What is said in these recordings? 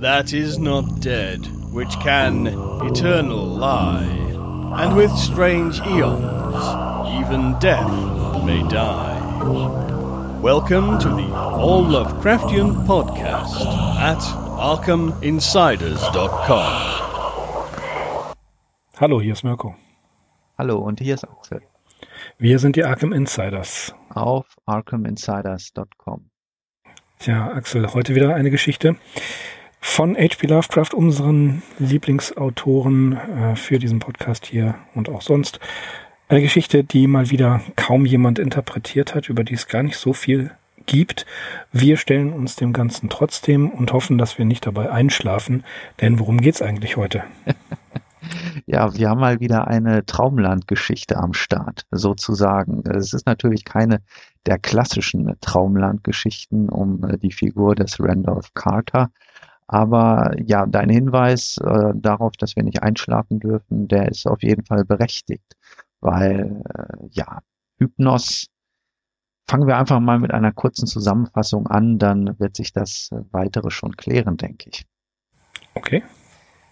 that is not dead, which can eternal lie, and with strange eons, even death may die. Welcome to the All Lovecraftian Podcast at ArkhamInsiders.com. Hallo, hier ist Mirko. Hallo, und hier ist Axel. Wir sind die Arkham Insiders. Auf ArkhamInsiders.com. Tja, Axel, heute wieder eine Geschichte von H.P. Lovecraft, unseren Lieblingsautoren äh, für diesen Podcast hier und auch sonst. Eine Geschichte, die mal wieder kaum jemand interpretiert hat, über die es gar nicht so viel gibt. Wir stellen uns dem Ganzen trotzdem und hoffen, dass wir nicht dabei einschlafen. Denn worum geht's eigentlich heute? Ja, wir haben mal wieder eine Traumlandgeschichte am Start, sozusagen. Es ist natürlich keine der klassischen Traumlandgeschichten um äh, die Figur des Randolph Carter. Aber ja, dein Hinweis äh, darauf, dass wir nicht einschlafen dürfen, der ist auf jeden Fall berechtigt. Weil, äh, ja, Hypnos, fangen wir einfach mal mit einer kurzen Zusammenfassung an, dann wird sich das weitere schon klären, denke ich. Okay.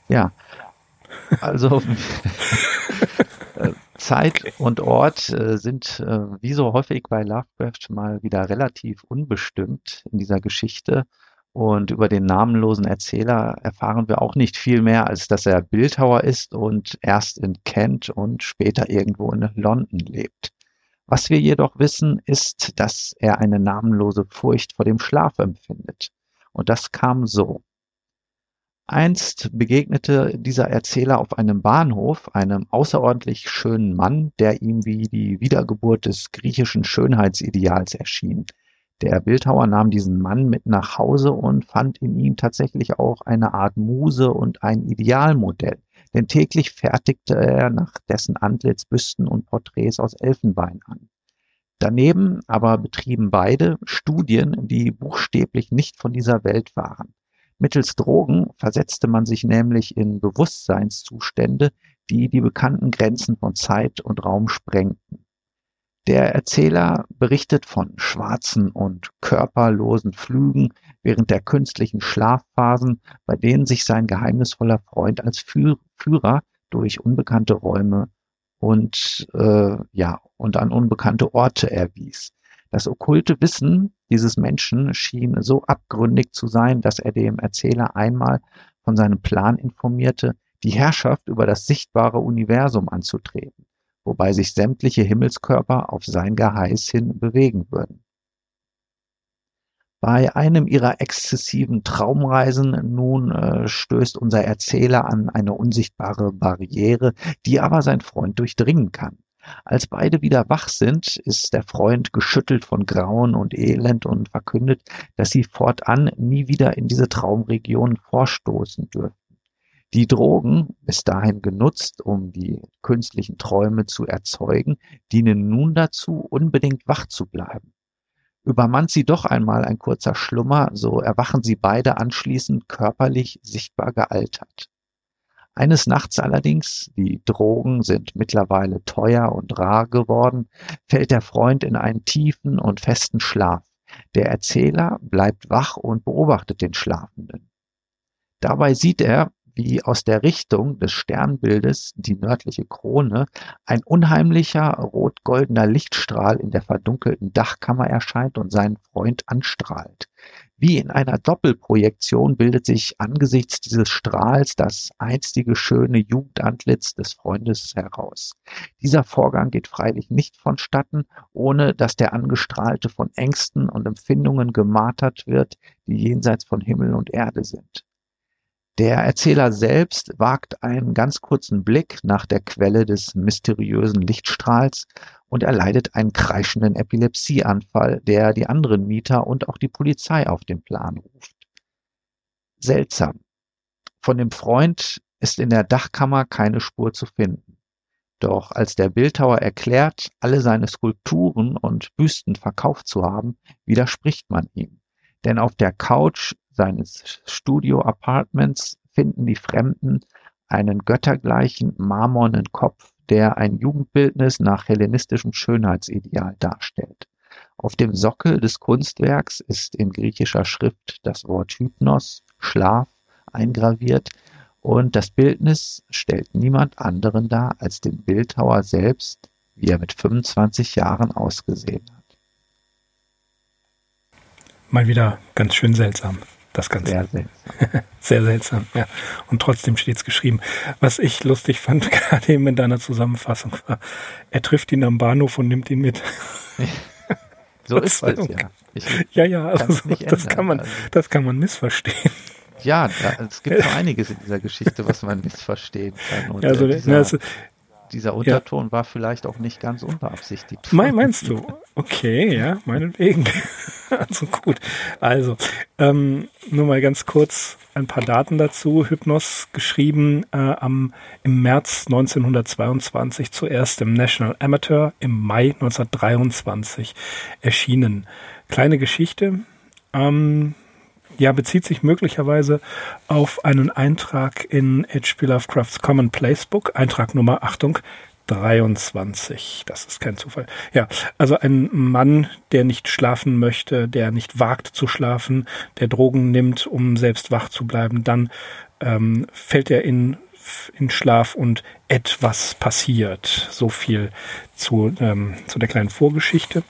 Ja, also äh, Zeit und Ort äh, sind äh, wie so häufig bei Lovecraft mal wieder relativ unbestimmt in dieser Geschichte. Und über den namenlosen Erzähler erfahren wir auch nicht viel mehr, als dass er Bildhauer ist und erst in Kent und später irgendwo in London lebt. Was wir jedoch wissen, ist, dass er eine namenlose Furcht vor dem Schlaf empfindet. Und das kam so. Einst begegnete dieser Erzähler auf einem Bahnhof einem außerordentlich schönen Mann, der ihm wie die Wiedergeburt des griechischen Schönheitsideals erschien. Der Bildhauer nahm diesen Mann mit nach Hause und fand in ihm tatsächlich auch eine Art Muse und ein Idealmodell, denn täglich fertigte er nach dessen Antlitz Büsten und Porträts aus Elfenbein an. Daneben aber betrieben beide Studien, die buchstäblich nicht von dieser Welt waren. Mittels Drogen versetzte man sich nämlich in Bewusstseinszustände, die die bekannten Grenzen von Zeit und Raum sprengten. Der Erzähler berichtet von schwarzen und körperlosen Flügen während der künstlichen Schlafphasen, bei denen sich sein geheimnisvoller Freund als Führer durch unbekannte Räume und äh, ja und an unbekannte Orte erwies. Das okkulte Wissen dieses Menschen schien so abgründig zu sein, dass er dem Erzähler einmal von seinem Plan informierte, die Herrschaft über das sichtbare Universum anzutreten wobei sich sämtliche Himmelskörper auf sein Geheiß hin bewegen würden. Bei einem ihrer exzessiven Traumreisen nun äh, stößt unser Erzähler an eine unsichtbare Barriere, die aber sein Freund durchdringen kann. Als beide wieder wach sind, ist der Freund geschüttelt von Grauen und Elend und verkündet, dass sie fortan nie wieder in diese Traumregion vorstoßen dürfen. Die Drogen, bis dahin genutzt, um die künstlichen Träume zu erzeugen, dienen nun dazu, unbedingt wach zu bleiben. Übermannt sie doch einmal ein kurzer Schlummer, so erwachen sie beide anschließend körperlich sichtbar gealtert. Eines Nachts allerdings, die Drogen sind mittlerweile teuer und rar geworden, fällt der Freund in einen tiefen und festen Schlaf. Der Erzähler bleibt wach und beobachtet den Schlafenden. Dabei sieht er, wie aus der Richtung des Sternbildes, die nördliche Krone, ein unheimlicher rot-goldener Lichtstrahl in der verdunkelten Dachkammer erscheint und seinen Freund anstrahlt. Wie in einer Doppelprojektion bildet sich angesichts dieses Strahls das einstige schöne Jugendantlitz des Freundes heraus. Dieser Vorgang geht freilich nicht vonstatten, ohne dass der Angestrahlte von Ängsten und Empfindungen gemartert wird, die jenseits von Himmel und Erde sind. Der Erzähler selbst wagt einen ganz kurzen Blick nach der Quelle des mysteriösen Lichtstrahls und erleidet einen kreischenden Epilepsieanfall, der die anderen Mieter und auch die Polizei auf den Plan ruft. Seltsam. Von dem Freund ist in der Dachkammer keine Spur zu finden. Doch als der Bildhauer erklärt, alle seine Skulpturen und Büsten verkauft zu haben, widerspricht man ihm. Denn auf der Couch seines Studio-Apartments finden die Fremden einen göttergleichen marmornen Kopf, der ein Jugendbildnis nach hellenistischem Schönheitsideal darstellt. Auf dem Sockel des Kunstwerks ist in griechischer Schrift das Wort Hypnos, Schlaf, eingraviert. Und das Bildnis stellt niemand anderen dar als den Bildhauer selbst, wie er mit 25 Jahren ausgesehen hat. Mal wieder ganz schön seltsam, das Ganze. Sehr seltsam. Sehr seltsam, ja. Und trotzdem steht es geschrieben. Was ich lustig fand, gerade eben in deiner Zusammenfassung war, er trifft ihn am Bahnhof und nimmt ihn mit. So ist es, ja. Ich ja, ja, also nicht das kann man, Also- das kann man missverstehen. Ja, da, es gibt so einiges in dieser Geschichte, was man missverstehen kann. Und Also, äh, na, dieser, es, dieser Unterton war vielleicht auch nicht ganz unbeabsichtigt. mein, meinst du? Okay, ja, meinetwegen. also gut. Also, ähm, nur mal ganz kurz ein paar Daten dazu. Hypnos geschrieben äh, am, im März 1922 zuerst im National Amateur, im Mai 1923 erschienen. Kleine Geschichte. Ähm, ja, bezieht sich möglicherweise auf einen Eintrag in H.P. Lovecrafts Commonplace Book, Eintrag Nummer, Achtung, 23. Das ist kein Zufall. Ja, also ein Mann, der nicht schlafen möchte, der nicht wagt zu schlafen, der Drogen nimmt, um selbst wach zu bleiben, dann ähm, fällt er in, in Schlaf und etwas passiert. So viel zu, ähm, zu der kleinen Vorgeschichte.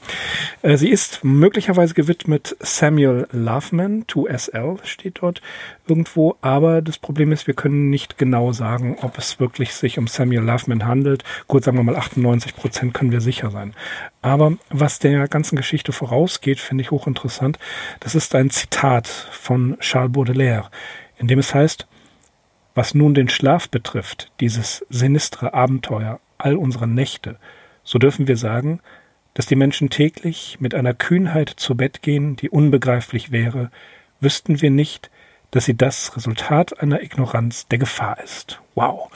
Äh, sie ist möglicherweise gewidmet Samuel Loveman, 2SL steht dort irgendwo, aber das Problem ist, wir können nicht genau sagen, ob es wirklich sich um Samuel Loveman handelt. Gut, sagen wir mal 98 Prozent können wir sicher sein. Aber was der ganzen Geschichte vorausgeht, finde ich hochinteressant. Das ist ein Zitat von Charles Baudelaire, in dem es heißt, was nun den Schlaf betrifft, dieses sinistre Abenteuer all unserer Nächte, so dürfen wir sagen, dass die Menschen täglich mit einer Kühnheit zu Bett gehen, die unbegreiflich wäre, wüssten wir nicht, dass sie das Resultat einer Ignoranz der Gefahr ist. Wow.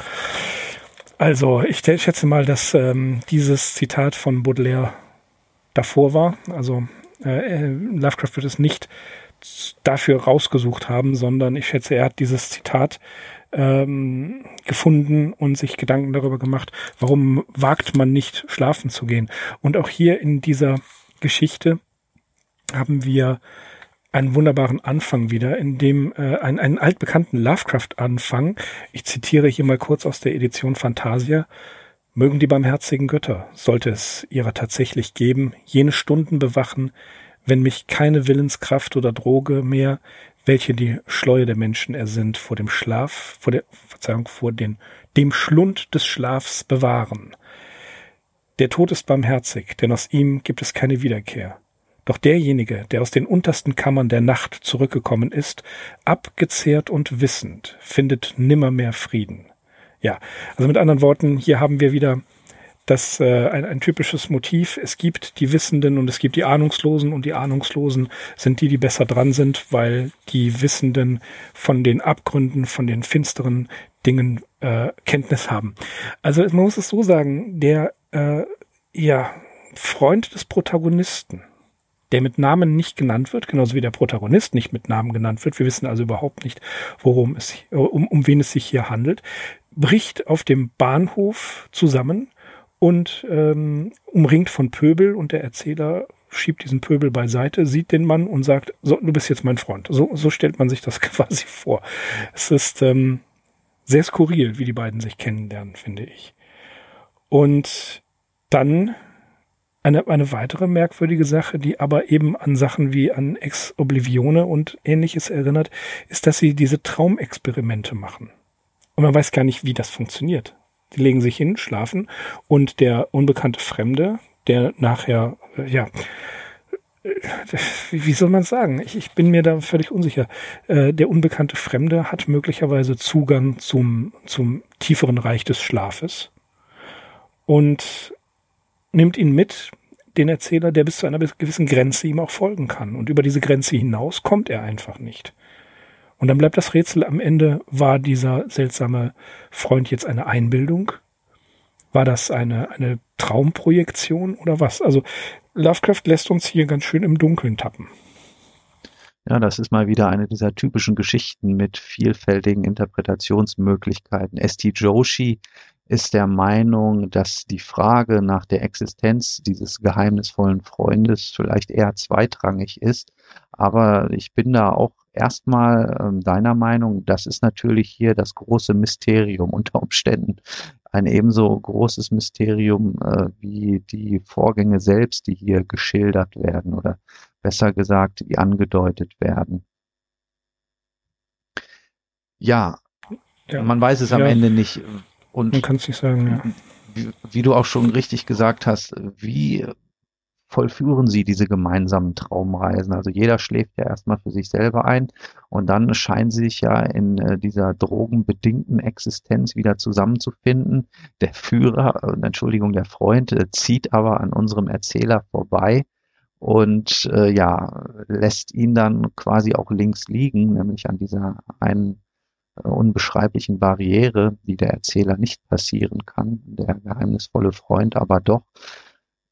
Also ich schätze mal, dass ähm, dieses Zitat von Baudelaire davor war. Also äh, Lovecraft wird es nicht dafür rausgesucht haben, sondern ich schätze, er hat dieses Zitat ähm, gefunden und sich Gedanken darüber gemacht, warum wagt man nicht schlafen zu gehen. Und auch hier in dieser Geschichte haben wir einen wunderbaren Anfang wieder, in dem äh, ein, einen altbekannten Lovecraft-Anfang, ich zitiere hier mal kurz aus der Edition Fantasia, mögen die barmherzigen Götter, sollte es ihrer tatsächlich geben, jene Stunden bewachen, wenn mich keine Willenskraft oder Droge mehr, welche die Schleue der Menschen ersinnt, vor dem Schlaf, vor der, Verzeihung, vor den, dem Schlund des Schlafs bewahren. Der Tod ist barmherzig, denn aus ihm gibt es keine Wiederkehr. Doch derjenige, der aus den untersten Kammern der Nacht zurückgekommen ist, abgezehrt und wissend, findet nimmermehr Frieden. Ja, also mit anderen Worten, hier haben wir wieder das äh, ein, ein typisches Motiv. Es gibt die Wissenden und es gibt die Ahnungslosen und die Ahnungslosen sind die, die besser dran sind, weil die Wissenden von den Abgründen, von den finsteren Dingen äh, Kenntnis haben. Also man muss es so sagen, der äh, ja Freund des Protagonisten, der mit Namen nicht genannt wird, genauso wie der Protagonist nicht mit Namen genannt wird. Wir wissen also überhaupt nicht, worum es um, um wen es sich hier handelt, bricht auf dem Bahnhof zusammen und ähm, umringt von Pöbel und der Erzähler schiebt diesen Pöbel beiseite, sieht den Mann und sagt, so, du bist jetzt mein Freund. So, so stellt man sich das quasi vor. Es ist ähm, sehr skurril, wie die beiden sich kennenlernen, finde ich. Und dann eine, eine weitere merkwürdige Sache, die aber eben an Sachen wie an Ex Oblivione und ähnliches erinnert, ist, dass sie diese Traumexperimente machen. Und man weiß gar nicht, wie das funktioniert. Die legen sich hin, schlafen und der unbekannte Fremde, der nachher, äh, ja, äh, wie soll man sagen? Ich, ich bin mir da völlig unsicher. Äh, der unbekannte Fremde hat möglicherweise Zugang zum, zum tieferen Reich des Schlafes und nimmt ihn mit, den Erzähler, der bis zu einer gewissen Grenze ihm auch folgen kann. Und über diese Grenze hinaus kommt er einfach nicht. Und dann bleibt das Rätsel am Ende, war dieser seltsame Freund jetzt eine Einbildung? War das eine, eine Traumprojektion oder was? Also Lovecraft lässt uns hier ganz schön im Dunkeln tappen. Ja, das ist mal wieder eine dieser typischen Geschichten mit vielfältigen Interpretationsmöglichkeiten. S.T. Joshi ist der Meinung, dass die Frage nach der Existenz dieses geheimnisvollen Freundes vielleicht eher zweitrangig ist. Aber ich bin da auch erstmal äh, deiner Meinung, das ist natürlich hier das große Mysterium unter Umständen. Ein ebenso großes Mysterium äh, wie die Vorgänge selbst, die hier geschildert werden oder besser gesagt, die angedeutet werden. Ja, man weiß es am ja. Ende nicht. Und man kann es nicht sagen, ja. Wie, wie, du auch schon richtig gesagt hast, wie vollführen sie diese gemeinsamen Traumreisen? Also jeder schläft ja erstmal für sich selber ein und dann scheinen sie sich ja in äh, dieser drogenbedingten Existenz wieder zusammenzufinden. Der Führer, äh, Entschuldigung, der Freund äh, zieht aber an unserem Erzähler vorbei und äh, ja, lässt ihn dann quasi auch links liegen, nämlich an dieser einen unbeschreiblichen Barriere, die der Erzähler nicht passieren kann, der geheimnisvolle Freund aber doch.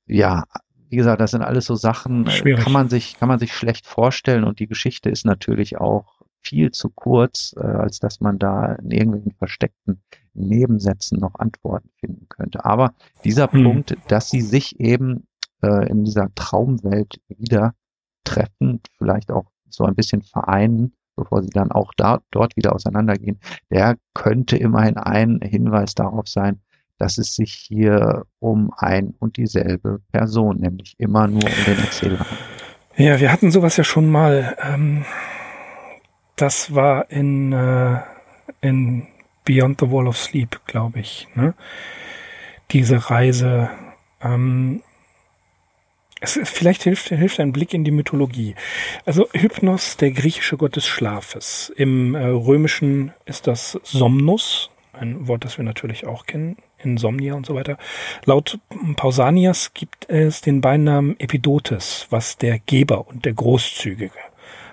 Ja, wie gesagt, das sind alles so Sachen, äh, Schwierig. kann man sich, kann man sich schlecht vorstellen und die Geschichte ist natürlich auch viel zu kurz, äh, als dass man da in irgendwelchen versteckten Nebensätzen noch Antworten finden könnte. Aber dieser hm. Punkt, dass sie sich eben äh, in dieser Traumwelt wieder treffen, vielleicht auch so ein bisschen vereinen, bevor sie dann auch da, dort wieder auseinandergehen, der könnte immerhin ein Hinweis darauf sein, dass es sich hier um ein und dieselbe Person, nämlich immer nur um den Erzähler. Ja, wir hatten sowas ja schon mal. Ähm, das war in, äh, in Beyond the Wall of Sleep, glaube ich. Ne? Diese Reise. Ähm, es, vielleicht hilft, hilft ein Blick in die Mythologie. Also Hypnos, der griechische Gott des Schlafes. Im äh, Römischen ist das Somnus, ein Wort, das wir natürlich auch kennen, Insomnia und so weiter. Laut Pausanias gibt es den Beinamen Epidotes, was der Geber und der Großzügige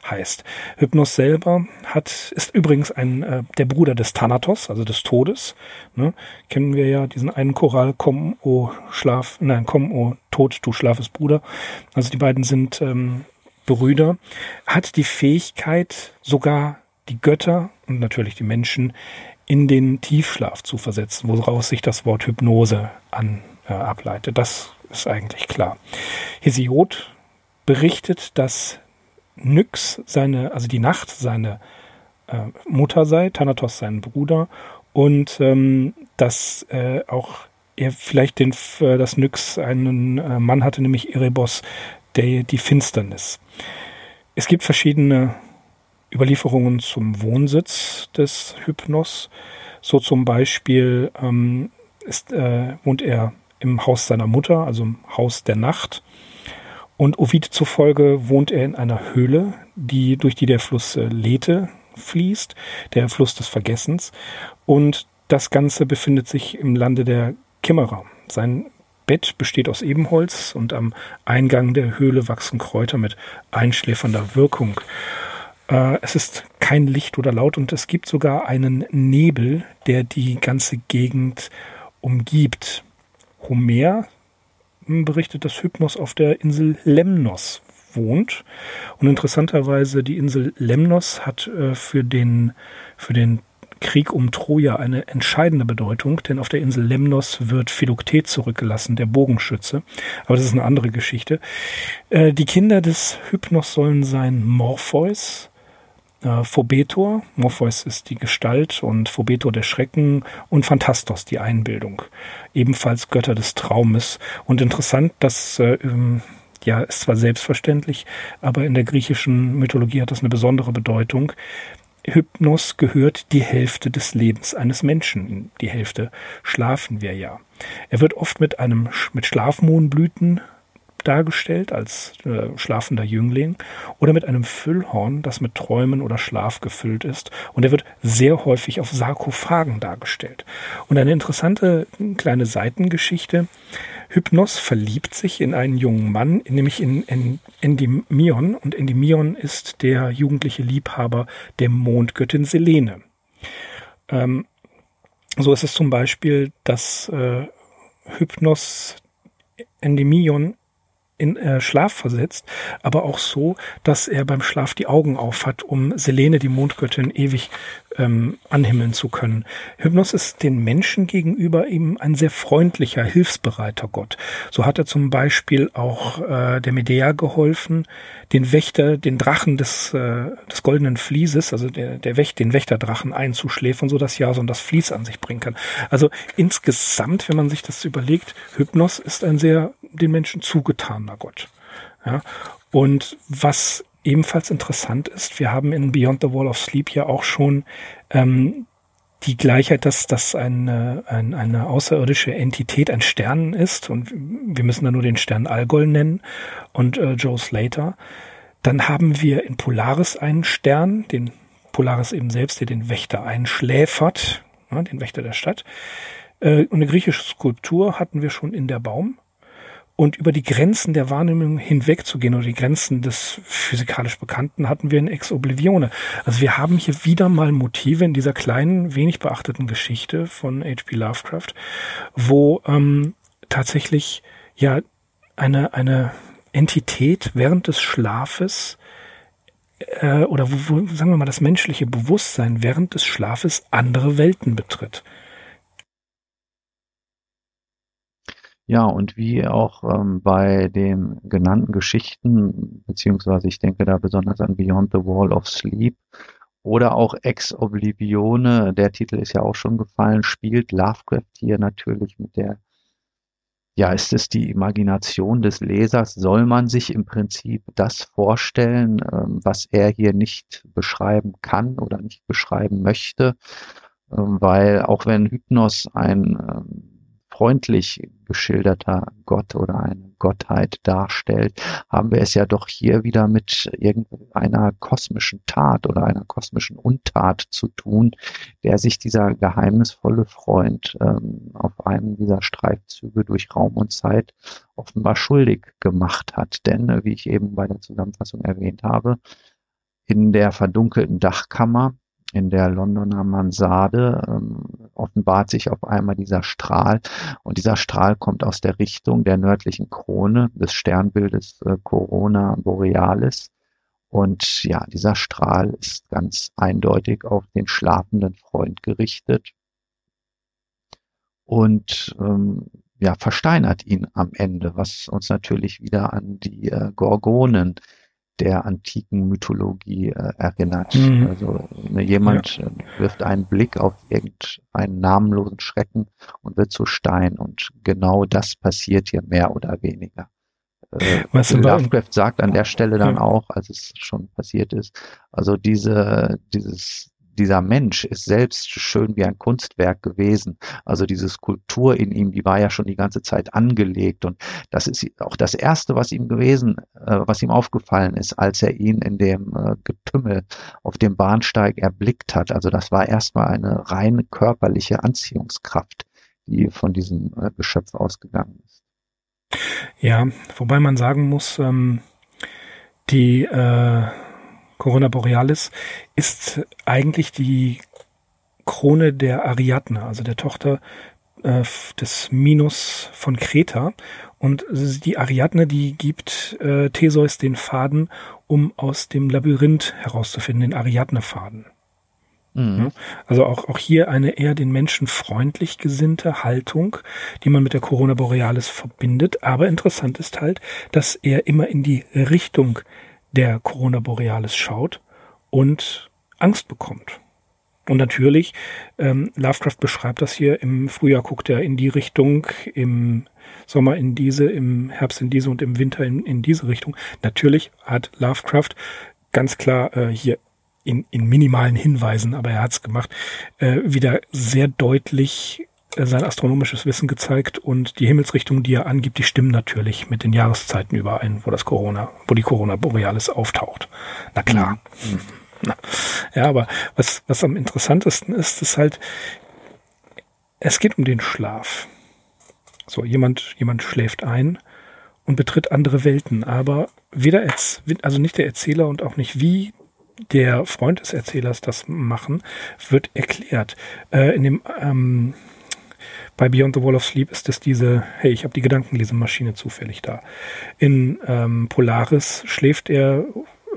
heißt. Hypnos selber hat, ist übrigens ein, äh, der Bruder des Thanatos, also des Todes. Ne? Kennen wir ja diesen einen Choral, komm, o Schlaf, nein, komm, o Tod, du schlafes Bruder. Also die beiden sind ähm, Brüder. Hat die Fähigkeit, sogar die Götter und natürlich die Menschen in den Tiefschlaf zu versetzen, woraus sich das Wort Hypnose an, äh, ableitet. Das ist eigentlich klar. Hesiod berichtet, dass Nyx seine, also die Nacht seine äh, Mutter sei, Thanatos sein Bruder und ähm, dass äh, auch er vielleicht den, äh, dass Nyx einen äh, Mann hatte, nämlich Erebos, der die Finsternis. Es gibt verschiedene Überlieferungen zum Wohnsitz des Hypnos. So zum Beispiel ähm, ist, äh, wohnt er im Haus seiner Mutter, also im Haus der Nacht. Und Ovid zufolge wohnt er in einer Höhle, die, durch die der Fluss äh, Lethe fließt, der Fluss des Vergessens. Und das Ganze befindet sich im Lande der Kimmerer. Sein Bett besteht aus Ebenholz und am Eingang der Höhle wachsen Kräuter mit einschläfernder Wirkung. Äh, es ist kein Licht oder Laut und es gibt sogar einen Nebel, der die ganze Gegend umgibt. Homer berichtet, dass Hypnos auf der Insel Lemnos wohnt. Und interessanterweise, die Insel Lemnos hat äh, für, den, für den Krieg um Troja eine entscheidende Bedeutung, denn auf der Insel Lemnos wird Philoktet zurückgelassen, der Bogenschütze. Aber das ist eine andere Geschichte. Äh, die Kinder des Hypnos sollen sein Morpheus, äh, Phobetor, Morpheus ist die Gestalt und Phobetor der Schrecken und Phantastos die Einbildung. Ebenfalls Götter des Traumes. Und interessant, dass äh, ja, ist zwar selbstverständlich, aber in der griechischen Mythologie hat das eine besondere Bedeutung. Hypnos gehört die Hälfte des Lebens eines Menschen. Die Hälfte schlafen wir ja. Er wird oft mit einem mit Schlafmohnblüten dargestellt als äh, schlafender Jüngling oder mit einem Füllhorn, das mit Träumen oder Schlaf gefüllt ist. Und er wird sehr häufig auf Sarkophagen dargestellt. Und eine interessante kleine Seitengeschichte. Hypnos verliebt sich in einen jungen Mann, nämlich in, in Endymion. Und Endymion ist der jugendliche Liebhaber der Mondgöttin Selene. Ähm, so ist es zum Beispiel, dass äh, Hypnos Endymion in äh, Schlaf versetzt, aber auch so, dass er beim Schlaf die Augen auf hat, um Selene, die Mondgöttin, ewig ähm, anhimmeln zu können. Hypnos ist den Menschen gegenüber eben ein sehr freundlicher, hilfsbereiter Gott. So hat er zum Beispiel auch äh, der Medea geholfen, den Wächter, den Drachen des, äh, des goldenen Flieses, also der, der Wächt, den Wächterdrachen einzuschläfern, so dass Jason das Fließ an sich bringen kann. Also insgesamt, wenn man sich das überlegt, Hypnos ist ein sehr den Menschen zugetaner Gott. Ja, und was ebenfalls interessant ist, wir haben in Beyond the Wall of Sleep ja auch schon ähm, die Gleichheit, dass das eine, eine, eine außerirdische Entität, ein Stern ist und wir müssen da nur den Stern Algol nennen und äh, Joe Slater. Dann haben wir in Polaris einen Stern, den Polaris eben selbst, der den Wächter einschläfert, ja, den Wächter der Stadt. Äh, eine griechische Skulptur hatten wir schon in der Baum und über die Grenzen der Wahrnehmung hinwegzugehen oder die Grenzen des physikalisch Bekannten hatten wir in Ex Oblivione. Also wir haben hier wieder mal Motive in dieser kleinen, wenig beachteten Geschichte von H.P. Lovecraft, wo ähm, tatsächlich ja eine, eine Entität während des Schlafes äh, oder wo, wo, sagen wir mal, das menschliche Bewusstsein während des Schlafes andere Welten betritt. Ja, und wie auch ähm, bei den genannten Geschichten, beziehungsweise ich denke da besonders an Beyond the Wall of Sleep oder auch Ex Oblivione, der Titel ist ja auch schon gefallen, spielt Lovecraft hier natürlich mit der, ja, ist es die Imagination des Lesers? Soll man sich im Prinzip das vorstellen, ähm, was er hier nicht beschreiben kann oder nicht beschreiben möchte? Ähm, weil auch wenn Hypnos ein ähm, freundlich geschilderter Gott oder eine Gottheit darstellt, haben wir es ja doch hier wieder mit irgendeiner kosmischen Tat oder einer kosmischen Untat zu tun, der sich dieser geheimnisvolle Freund ähm, auf einem dieser Streifzüge durch Raum und Zeit offenbar schuldig gemacht hat. Denn, äh, wie ich eben bei der Zusammenfassung erwähnt habe, in der verdunkelten Dachkammer in der Londoner Mansarde ähm, offenbart sich auf einmal dieser Strahl. Und dieser Strahl kommt aus der Richtung der nördlichen Krone des Sternbildes äh, Corona Borealis. Und ja, dieser Strahl ist ganz eindeutig auf den schlafenden Freund gerichtet und ähm, ja, versteinert ihn am Ende, was uns natürlich wieder an die äh, Gorgonen der antiken Mythologie äh, erinnert. Mhm. Also ne, jemand ja. Äh, wirft einen Blick auf irgendeinen namenlosen Schrecken und wird zu Stein. Und genau das passiert hier mehr oder weniger. Äh, Was Lovecraft sagt an der Stelle dann ja. auch, als es schon passiert ist, also diese, dieses dieser Mensch ist selbst schön wie ein Kunstwerk gewesen. Also diese Skulptur in ihm, die war ja schon die ganze Zeit angelegt. Und das ist auch das Erste, was ihm gewesen, äh, was ihm aufgefallen ist, als er ihn in dem äh, Getümmel auf dem Bahnsteig erblickt hat. Also das war erstmal eine rein körperliche Anziehungskraft, die von diesem äh, Geschöpf ausgegangen ist. Ja, wobei man sagen muss, ähm, die äh Corona Borealis ist eigentlich die Krone der Ariadne, also der Tochter äh, des Minos von Kreta. Und die Ariadne, die gibt äh, Theseus den Faden, um aus dem Labyrinth herauszufinden, den Ariadne-Faden. Mhm. Also auch, auch hier eine eher den Menschen freundlich gesinnte Haltung, die man mit der Corona Borealis verbindet. Aber interessant ist halt, dass er immer in die Richtung der Corona Borealis schaut und Angst bekommt. Und natürlich, ähm, Lovecraft beschreibt das hier, im Frühjahr guckt er in die Richtung, im Sommer in diese, im Herbst in diese und im Winter in, in diese Richtung. Natürlich hat Lovecraft ganz klar äh, hier in, in minimalen Hinweisen, aber er hat es gemacht, äh, wieder sehr deutlich sein astronomisches Wissen gezeigt und die Himmelsrichtungen, die er angibt, die stimmen natürlich mit den Jahreszeiten überein, wo das Corona, wo die Corona Borealis auftaucht. Na klar. Mhm. Na. Ja, aber was, was am interessantesten ist, ist halt, es geht um den Schlaf. So, jemand, jemand schläft ein und betritt andere Welten, aber weder, also nicht der Erzähler und auch nicht wie der Freund des Erzählers das machen, wird erklärt. Äh, in dem ähm, bei Beyond the Wall of Sleep ist es diese, hey, ich habe die Gedankenlesemaschine zufällig da. In ähm, Polaris schläft er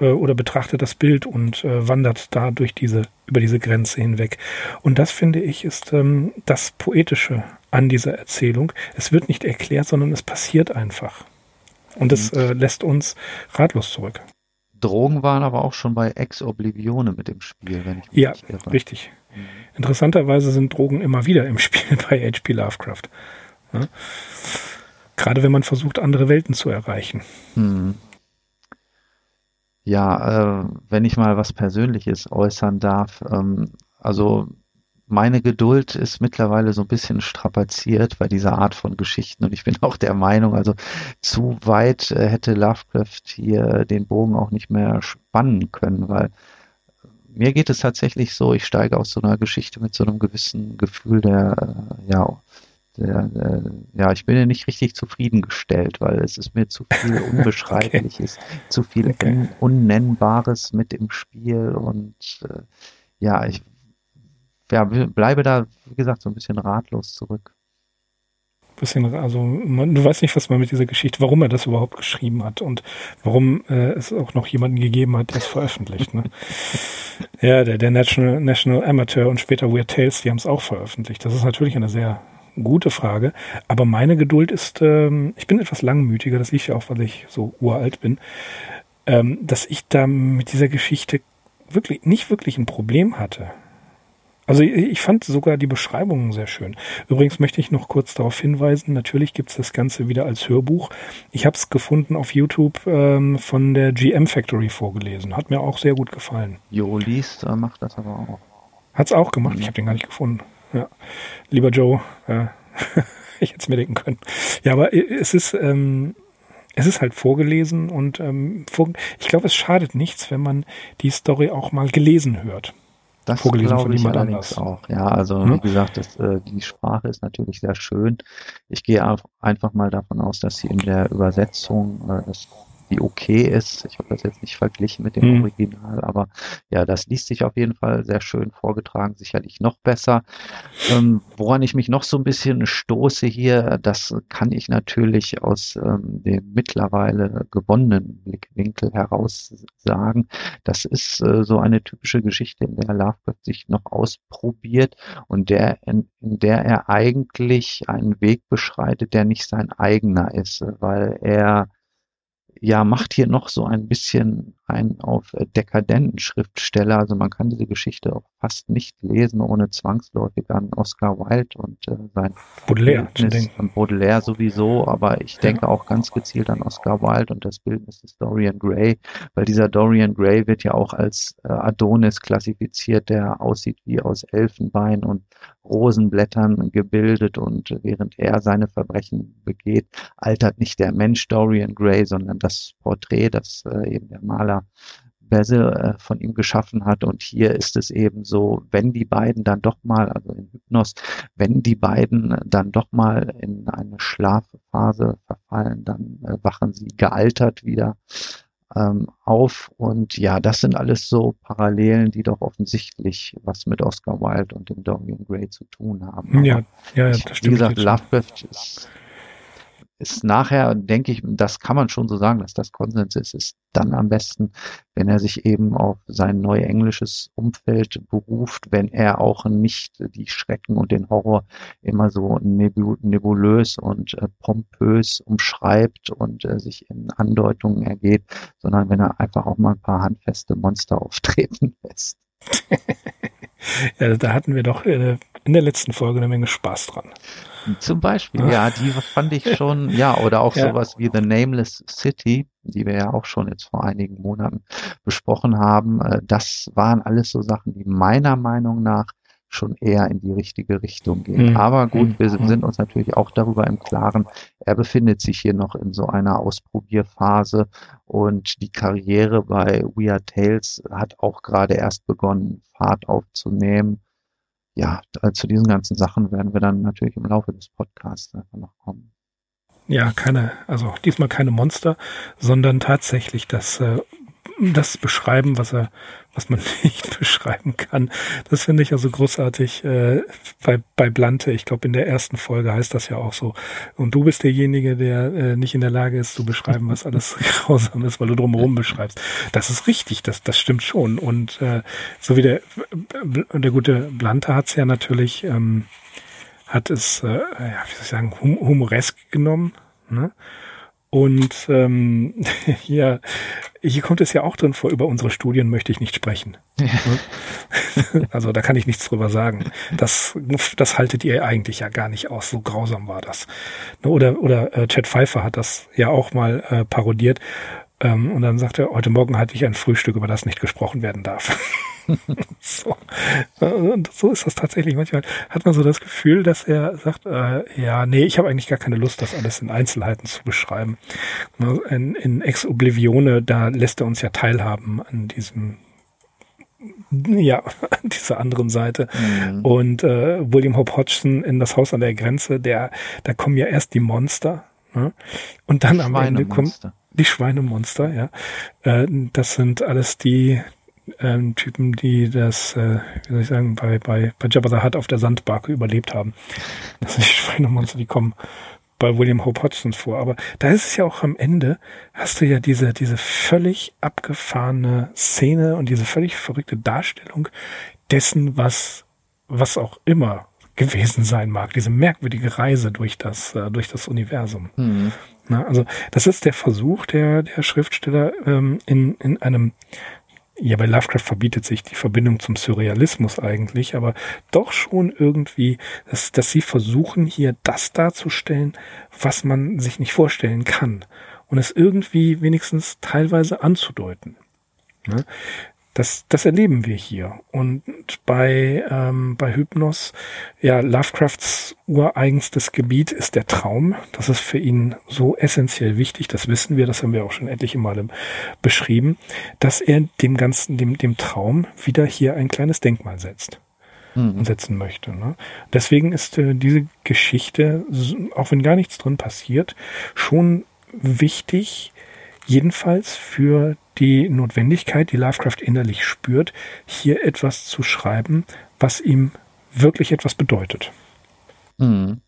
äh, oder betrachtet das Bild und äh, wandert da durch diese, über diese Grenze hinweg. Und das finde ich ist ähm, das Poetische an dieser Erzählung. Es wird nicht erklärt, sondern es passiert einfach. Und es mhm. äh, lässt uns ratlos zurück. Drogen waren aber auch schon bei Ex Oblivione mit dem Spiel, wenn ich mich ja, nicht irre. Richtig. Mhm. Interessanterweise sind Drogen immer wieder im Spiel bei H.P. Lovecraft. Ja? Gerade wenn man versucht, andere Welten zu erreichen. Mhm. Ja, äh, wenn ich mal was Persönliches äußern darf, ähm, also meine Geduld ist mittlerweile so ein bisschen strapaziert bei dieser Art von Geschichten und ich bin auch der Meinung, also zu weit äh, hätte Lovecraft hier den Bogen auch nicht mehr spannen können, weil mir geht es tatsächlich so, ich steige aus so einer Geschichte mit so einem gewissen Gefühl der, äh, ja, der, der, ja, ich bin ja nicht richtig zufriedengestellt, weil es ist mir zu viel Unbeschreibliches, okay. zu viel okay. Unnennbares mit im Spiel und äh, ja, ich ja, bleibe da, wie gesagt, so ein bisschen ratlos zurück. Bisschen, also man, du weißt nicht, was man mit dieser Geschichte, warum er das überhaupt geschrieben hat und warum äh, es auch noch jemanden gegeben hat, der es veröffentlicht. Ne? ja, der, der National, National Amateur und später Weird Tales, die haben es auch veröffentlicht. Das ist natürlich eine sehr gute Frage, aber meine Geduld ist, ähm, ich bin etwas langmütiger, das liegt ja auch, weil ich so uralt bin, ähm, dass ich da mit dieser Geschichte wirklich nicht wirklich ein Problem hatte. Also ich fand sogar die Beschreibungen sehr schön. Übrigens möchte ich noch kurz darauf hinweisen, natürlich gibt's das Ganze wieder als Hörbuch. Ich habe es gefunden auf YouTube ähm, von der GM Factory vorgelesen. Hat mir auch sehr gut gefallen. Jo liest, äh, macht das aber auch. Hat's auch gemacht, mhm. ich habe den gar nicht gefunden. Ja. Lieber Joe, äh, ich hätte es mir denken können. Ja, aber es ist... Ähm, es ist halt vorgelesen und ähm, vor, ich glaube, es schadet nichts, wenn man die Story auch mal gelesen hört. Das glaube ich allerdings anders. auch. Ja, also hm? wie gesagt, das, äh, die Sprache ist natürlich sehr schön. Ich gehe einfach mal davon aus, dass sie in der Übersetzung äh, das die okay ist. Ich habe das jetzt nicht verglichen mit dem mhm. Original, aber ja, das liest sich auf jeden Fall sehr schön vorgetragen, sicherlich noch besser. Ähm, woran ich mich noch so ein bisschen stoße hier, das kann ich natürlich aus ähm, dem mittlerweile gewonnenen Blickwinkel heraus sagen. Das ist äh, so eine typische Geschichte, in der Lovecraft sich noch ausprobiert und der, in, in der er eigentlich einen Weg beschreitet, der nicht sein eigener ist, weil er ja, macht hier noch so ein bisschen einen auf äh, dekadenten Schriftsteller. Also man kann diese Geschichte auch fast nicht lesen, ohne zwangsläufig an Oscar Wilde und äh, sein Baudelaire zu denken. Baudelaire sowieso, aber ich denke ja. auch ganz gezielt an Oscar Wilde und das Bildnis des Dorian Gray, weil dieser Dorian Gray wird ja auch als äh, Adonis klassifiziert, der aussieht wie aus Elfenbein und Rosenblättern gebildet und während er seine Verbrechen begeht, altert nicht der Mensch Dorian Gray, sondern das Porträt, das äh, eben der Maler Basil äh, von ihm geschaffen hat. Und hier ist es eben so, wenn die beiden dann doch mal, also in Hypnos, wenn die beiden dann doch mal in eine Schlafphase verfallen, dann äh, wachen sie gealtert wieder ähm, auf. Und ja, das sind alles so Parallelen, die doch offensichtlich was mit Oscar Wilde und dem Dorian Gray zu tun haben. ja, ja, das stimmt. Wie gesagt, Lovecraft ist ist nachher, denke ich, das kann man schon so sagen, dass das Konsens ist, ist dann am besten, wenn er sich eben auf sein neu englisches Umfeld beruft, wenn er auch nicht die Schrecken und den Horror immer so nebulös und äh, pompös umschreibt und äh, sich in Andeutungen ergeht, sondern wenn er einfach auch mal ein paar handfeste Monster auftreten lässt. ja, da hatten wir doch äh, in der letzten Folge eine Menge Spaß dran. Zum Beispiel, ja, die fand ich schon, ja, oder auch ja. sowas wie The Nameless City, die wir ja auch schon jetzt vor einigen Monaten besprochen haben. Äh, das waren alles so Sachen, die meiner Meinung nach schon eher in die richtige Richtung gehen. Mhm. Aber gut, wir mhm. sind uns natürlich auch darüber im Klaren, er befindet sich hier noch in so einer Ausprobierphase und die Karriere bei Weird Tales hat auch gerade erst begonnen, Fahrt aufzunehmen ja, zu diesen ganzen Sachen werden wir dann natürlich im Laufe des Podcasts einfach noch kommen. Ja, keine, also diesmal keine Monster, sondern tatsächlich das äh, das beschreiben, was er, was man nicht beschreiben kann. Das finde ich also großartig äh, bei, bei Blante. Ich glaube, in der ersten Folge heißt das ja auch so. Und du bist derjenige, der äh, nicht in der Lage ist zu beschreiben, was alles grausam ist, weil du drumherum beschreibst. Das ist richtig, das, das stimmt schon. Und äh, so wie der, der gute Blante hat's ja natürlich, ähm, hat es, äh, ja, wie soll ich sagen, hum humoresk genommen. Ne? Und ähm, ja, hier kommt es ja auch drin vor, über unsere Studien möchte ich nicht sprechen. Ja. Also da kann ich nichts drüber sagen. Das, das haltet ihr eigentlich ja gar nicht aus. So grausam war das. Oder, oder äh, Chad Pfeiffer hat das ja auch mal äh, parodiert. Ähm, und dann sagt er, heute Morgen hatte ich ein Frühstück, über das nicht gesprochen werden darf. so. Und so ist das tatsächlich. Manchmal hat man so das Gefühl, dass er sagt, äh, ja, nee, ich habe eigentlich gar keine Lust, das alles in Einzelheiten zu beschreiben. In, in Ex Oblivione, da lässt er uns ja teilhaben an diesem ja, an dieser anderen Seite. Mhm. Und äh, William Hope Hodgson in das Haus an der Grenze, der, da kommen ja erst die Monster, ne? Und dann am Ende kommen die Schweinemonster, ja. Äh, das sind alles die, ähm, Typen, die das, äh, wie soll ich sagen, bei, bei, bei Jabba the Hutt auf der Sandbarke überlebt haben. Das sind die Schweinemonster, die kommen bei William Hope Hodgson vor. Aber da ist es ja auch am Ende, hast du ja diese, diese völlig abgefahrene Szene und diese völlig verrückte Darstellung dessen, was, was auch immer gewesen sein mag. Diese merkwürdige Reise durch das, äh, durch das Universum. Mhm. Na, also das ist der Versuch der, der Schriftsteller ähm, in, in einem ja, bei Lovecraft verbietet sich die Verbindung zum Surrealismus eigentlich, aber doch schon irgendwie, dass, dass sie versuchen, hier das darzustellen, was man sich nicht vorstellen kann und es irgendwie wenigstens teilweise anzudeuten. Ne? Das, das erleben wir hier. Und bei, ähm, bei Hypnos, ja, Lovecrafts ureigenstes Gebiet ist der Traum. Das ist für ihn so essentiell wichtig, das wissen wir, das haben wir auch schon etliche Male beschrieben, dass er dem ganzen, dem, dem Traum wieder hier ein kleines Denkmal setzt mhm. setzen möchte. Ne? Deswegen ist äh, diese Geschichte, auch wenn gar nichts drin passiert, schon wichtig, jedenfalls für die Notwendigkeit, die Lovecraft innerlich spürt, hier etwas zu schreiben, was ihm wirklich etwas bedeutet. Mhm.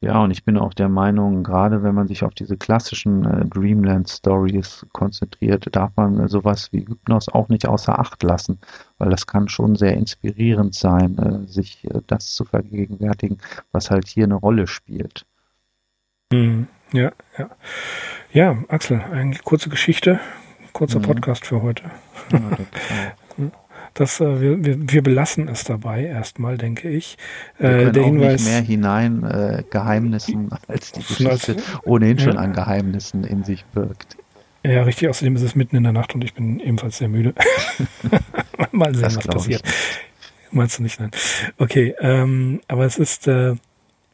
Ja, und ich bin auch der Meinung, gerade wenn man sich auf diese klassischen äh, Dreamland-Stories konzentriert, darf man äh, sowas wie Hypnos auch nicht außer Acht lassen, weil das kann schon sehr inspirierend sein, äh, sich äh, das zu vergegenwärtigen, was halt hier eine Rolle spielt. Mhm. Ja, ja. Ja, Axel, eine kurze Geschichte, kurzer mhm. Podcast für heute. Ja, das, äh, wir, wir, wir belassen es dabei erstmal, denke ich. Wir äh, der auch Hinweis, nicht mehr hinein äh, Geheimnissen, als die Geschichte als, ohnehin schon an Geheimnissen in sich birgt. Ja, richtig. Außerdem ist es mitten in der Nacht und ich bin ebenfalls sehr müde. Mal sehen, das was passiert. Meinst du nicht? Nein. Okay, ähm, aber es ist äh,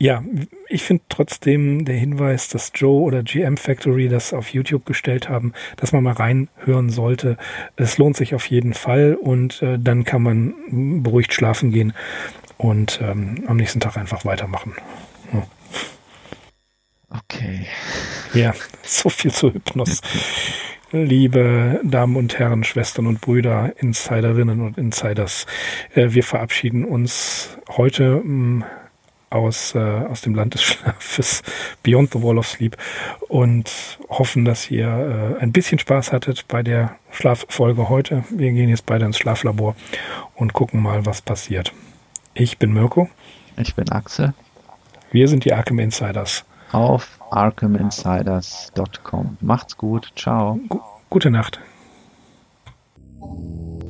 ja, ich finde trotzdem der Hinweis, dass Joe oder GM Factory das auf YouTube gestellt haben, dass man mal reinhören sollte. Es lohnt sich auf jeden Fall und äh, dann kann man beruhigt schlafen gehen und ähm, am nächsten Tag einfach weitermachen. Ja. Okay. Ja, so viel zu Hypnos. Liebe Damen und Herren, Schwestern und Brüder, Insiderinnen und Insiders, äh, wir verabschieden uns heute hm, aus, äh, aus dem Land des Schlafes, Beyond the Wall of Sleep und hoffen, dass ihr äh, ein bisschen Spaß hattet bei der Schlaffolge heute. Wir gehen jetzt beide ins Schlaflabor und gucken mal, was passiert. Ich bin Mirko. Ich bin Axel. Wir sind die Arkham Insiders. Auf arkhaminsiders.com. Macht's gut. Ciao. G gute Nacht.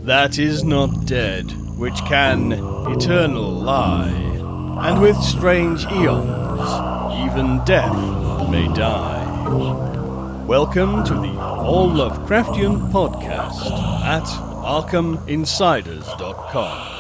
That is not dead, which can eternal lie. And with strange eons, even death may die. Welcome to the All Lovecraftian podcast at ArkhamInsiders.com.